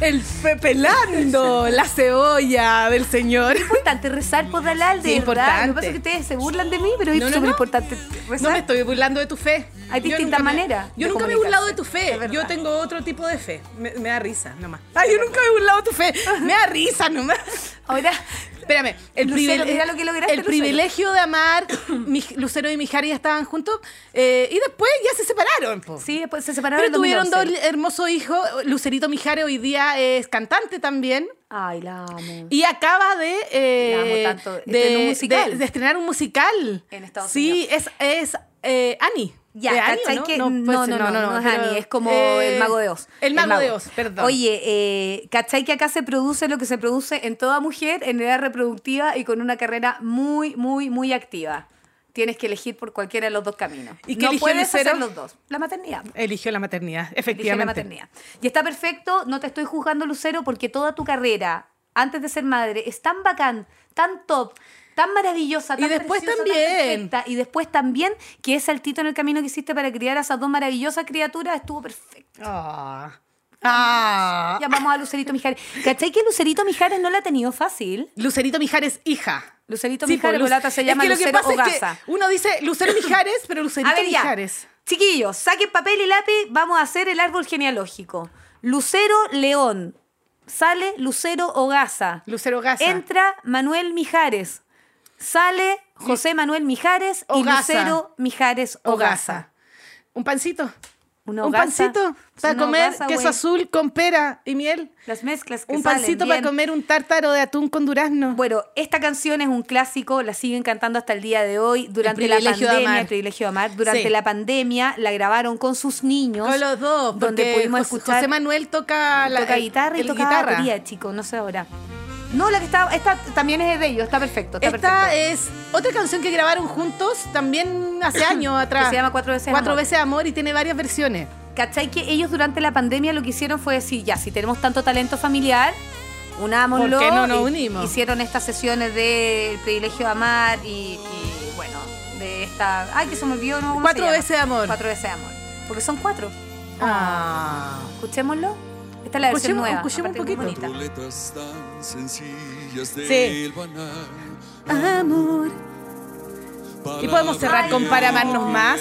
el, el fe- pelando la cebolla del Señor. Es importante rezar por Dalal, de Sí, verdad. Lo que importante. pasa es que ustedes se burlan de mí, pero es No, no, súper no. importante No rezar. me estoy burlando de tu fe. Hay distintas maneras Yo nunca me he burlado de tu fe. Yo tengo otro tipo de fe. Me, me da risa nomás. Ay, yo nunca me he burlado de tu fe. Me da risa nomás. Ahora, Espérame, el, Lucero, privile- mira lo que lograste, el Lucero. privilegio de amar, mi- Lucero y Mijares ya estaban juntos eh, y después ya se separaron. po. sí, después se separaron Pero en tuvieron dos 2011. hermosos hijos. Lucerito Mijares hoy día es cantante también. Ay, la amo. Y acaba de, eh, La amo tanto. de, musical. de- de estrenar un musical. En Estados sí, es, es eh, Annie. Ya, ¿Es Annie o ¿cachai no? que No, no, no, no, no, es Annie, es como eh, el mago de Oz. El mago de Oz, perdón. Oye, eh, ¿cachai que acá se produce lo que se produce en toda mujer en edad reproductiva y con una carrera muy, muy, muy activa? Tienes que elegir por cualquiera de los dos caminos. ¿Y qué no eligió puedes hacer los dos. La maternidad. Eligió la maternidad, Elige la efectivamente. maternidad. Y está perfecto, no te estoy juzgando, Lucero, porque toda tu carrera, antes de ser madre, es tan bacán, tan top, tan maravillosa, tan Y después preciosa, tan también. perfecta, y después también que ese saltito en el camino que hiciste para criar a esas dos maravillosas criaturas estuvo perfecto. Ah. Ah. Llamamos a Lucerito Mijares. ¿Cachai que Lucerito Mijares no la ha tenido fácil? Lucerito Mijares, hija. Lucerito Sí, Mijares, po, Lu- Polata, se es llama lo que Lucero es que Hogaza. uno dice Lucero Mijares, pero Lucerito A ver ya. Mijares. Chiquillos, saquen papel y lápiz, vamos a hacer el árbol genealógico. Lucero León. Sale Lucero Hogaza. Lucero Gaza. Entra Manuel Mijares. Sale José Manuel Mijares y Hogaza. Lucero Mijares. Hogaza. Un pancito. Una un hogaza. pancito para una comer hogaza, queso azul con pera y miel. Las mezclas que Un salen pancito bien. para comer un tártaro de atún con durazno. Bueno, esta canción es un clásico, la siguen cantando hasta el día de hoy. Durante la pandemia, el privilegio de amar. Durante Sí. la pandemia la grabaron con sus niños. Con los dos, donde pudimos José- escuchar. José Manuel toca la toca guitarra y el toca guitarra. batería, chico, no sé ahora. No, la que está, esta también es de ellos, está perfecto, está Esta perfecto. es otra canción que grabaron juntos también hace años atrás. Que se llama Cuatro veces Cuatro Amor. veces amor y tiene varias versiones. ¿Cachai que ellos durante la pandemia lo que hicieron fue decir, ya, si tenemos tanto talento familiar, unámoslo. ¿Por qué no nos y- unimos? Hicieron estas sesiones de El privilegio de amar y, y, bueno, de esta... Ay, que se me olvidó, ¿no? ¿Cómo se Cuatro llama? veces amor. Cuatro veces amor. Porque son cuatro. Ah. Escuchémoslo. Esta es la versión Escuchemos- nueva. escuchemos aparte un poquito. bonita. letras tan sencillas del Sí. banal. Amor. Y podemos cerrar con Para amarnos más.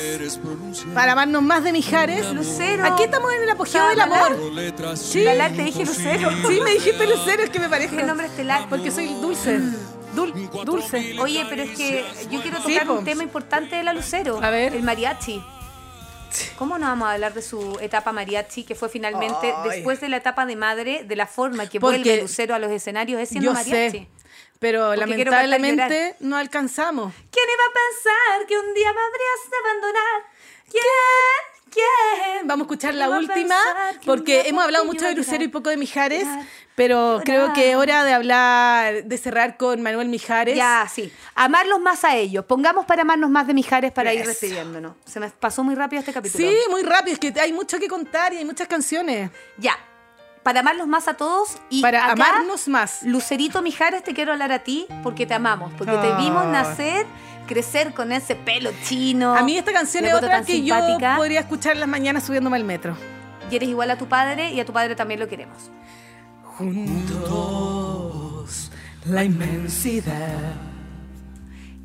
Para amarnos más de Mijares. Lucero. Aquí estamos en el apogeo del amor. Sí. Lalar, te dije Lucero. Sí, me dijiste Lucero, es que me parece. Qué nombre estelar. Porque soy dulce. Dul- dulce. Oye, pero es que yo quiero Sí, tocar po. un tema importante de la Lucero. A ver. El mariachi. ¿Cómo no vamos a hablar de su etapa mariachi, que fue finalmente, Ay. después de la etapa de madre, de la forma que Porque vuelve Lucero a los escenarios, es siendo Yo mariachi? sé. Pero Porque lamentablemente no alcanzamos. ¿Quién iba a pensar que un día me habrías de abandonar? ¿Quién? ¿Quién? Vamos a escuchar ¿Quién la última porque hemos hablado mucho de Lucero y poco de Mijares, pero creo que es hora de hablar, de cerrar con Manuel Mijares. Ya, sí. Amarlos más a ellos. Pongamos para amarnos más de Mijares para ir Eso. despidiéndonos. Se me pasó muy rápido este capítulo. Sí, muy rápido, es que hay mucho que contar y hay muchas canciones. Ya. Para amarlos más a todos y Para acá, amarnos más. Lucerito Mijares, te quiero hablar a ti porque te amamos, porque te vimos nacer, crecer con ese pelo chino. A mí esta canción es otra que yo podría escuchar en las mañanas subiéndome al metro. Y eres igual a tu padre y a tu padre también lo queremos. Juntos, la inmensidad.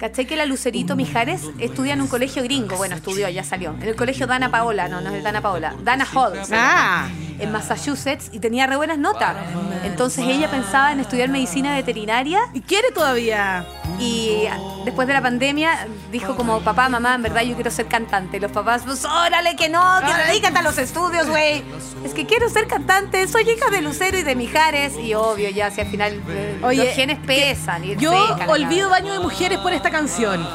¿Cachai que la Lucerito Mijares estudia en un colegio gringo? Bueno, estudió, ya salió. En el colegio Dana Paola, no, no es el Dana Paola. Dana Hall. se llama. Ah, En Massachusetts y tenía re buenas notas. Entonces ella pensaba en estudiar medicina veterinaria y quiere todavía. y después de la pandemia dijo como papá, mamá, en verdad yo quiero ser cantante. Y los papás, pues órale que no, que dedícate a los estudios, güey. Es que quiero ser cantante, soy hija de Lucero y de Mijares. Y obvio, ya si al final eh, Oye, los genes pesan. Y Yo olvido baño de mujeres por esta canción.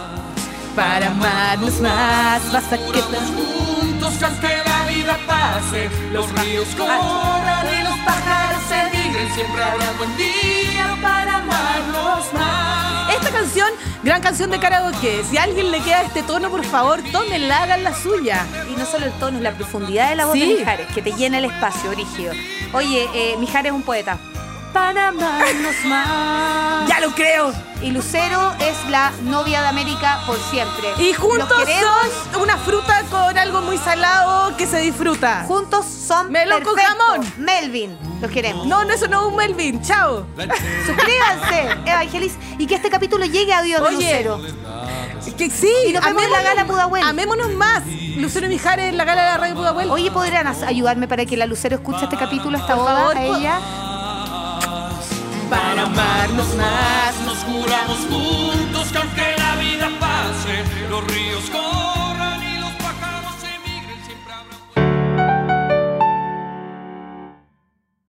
Para amarnos más, basta que juntos la vida pase, los ríos corran y los pájaros se migren, siempre habrá buen día para amarlos más. Esta canción, gran canción de karaoke. Si a alguien le queda este tono, por favor, tómenla, hagan la suya. Y no solo el tono, es la profundidad de la voz Sí. de Mijares, que te llena el espacio, Origio. Oye, eh, Mijares es un poeta. Para amarnos más. Ya lo creo. Y Lucero es la novia de América por siempre. Y juntos son una fruta con algo muy salado que se disfruta. Juntos son Melón con jamón. Melvin, los queremos. No, no, eso no es un Melvin. Chao. Suscríbanse, Evangelis, y que este capítulo llegue a Dios de Oye, Lucero. Que sí, Y nos vemos en la gala Pudahuel. Amémonos más. Lucero Mijares en la gala de la radio Pudahuel. Oye, ¿podrían ayudarme para que la Lucero escuche este capítulo, boda, favor, a ella? Para amarnos más. Nos juramos juntos que aunque la vida pase, los ríos corran